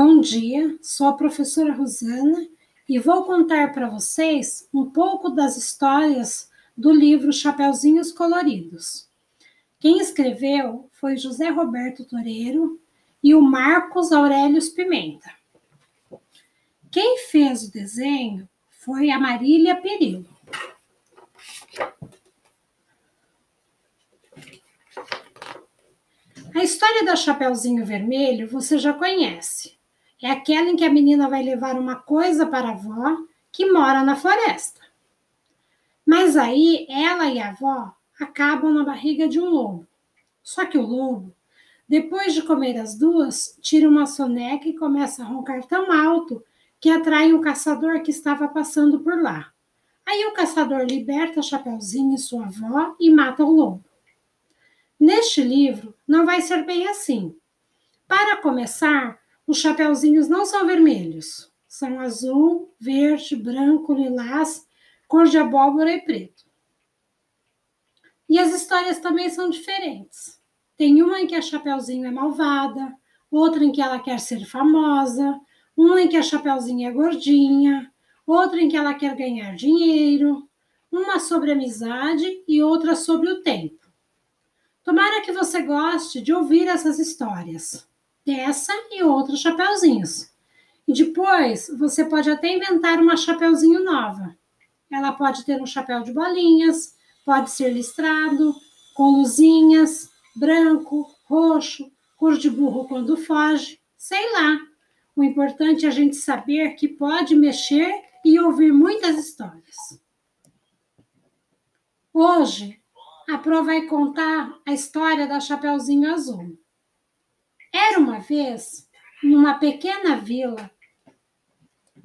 Bom dia, sou a professora Rosana e vou contar para vocês um pouco das histórias do livro Chapeuzinhos Coloridos. Quem escreveu foi José Roberto Toreiro e o Marcos Aurelius Pimenta. Quem fez o desenho foi a Marília Perillo. A história da Chapeuzinho Vermelho você já conhece. É aquela em que a menina vai levar uma coisa para a avó que mora na floresta. Mas aí ela e a avó acabam na barriga de um lobo. Só que o lobo, depois de comer as duas, tira uma soneca e começa a roncar tão alto que atrai um caçador que estava passando por lá. Aí o caçador liberta Chapeuzinho e sua avó e mata o lobo. Neste livro, não vai ser bem assim. Para começar, os chapeuzinhos não são vermelhos, são azul, verde, branco, lilás, cor de abóbora e preto. E as histórias também são diferentes. Tem uma em que a Chapeuzinho é malvada, outra em que ela quer ser famosa, uma em que a Chapeuzinho é gordinha, outra em que ela quer ganhar dinheiro, uma sobre amizade e outra sobre o tempo. Tomara que você goste de ouvir essas histórias dessa e outros chapeuzinhos. E depois você pode até inventar uma chapeuzinho nova. Ela pode ter um chapéu de bolinhas, pode ser listrado, com luzinhas, branco, roxo, cor de burro quando foge, sei lá. O importante é a gente saber que pode mexer e ouvir muitas histórias. Hoje, a Pro vai contar a história da Chapeuzinho Azul. Era uma vez, numa pequena vila,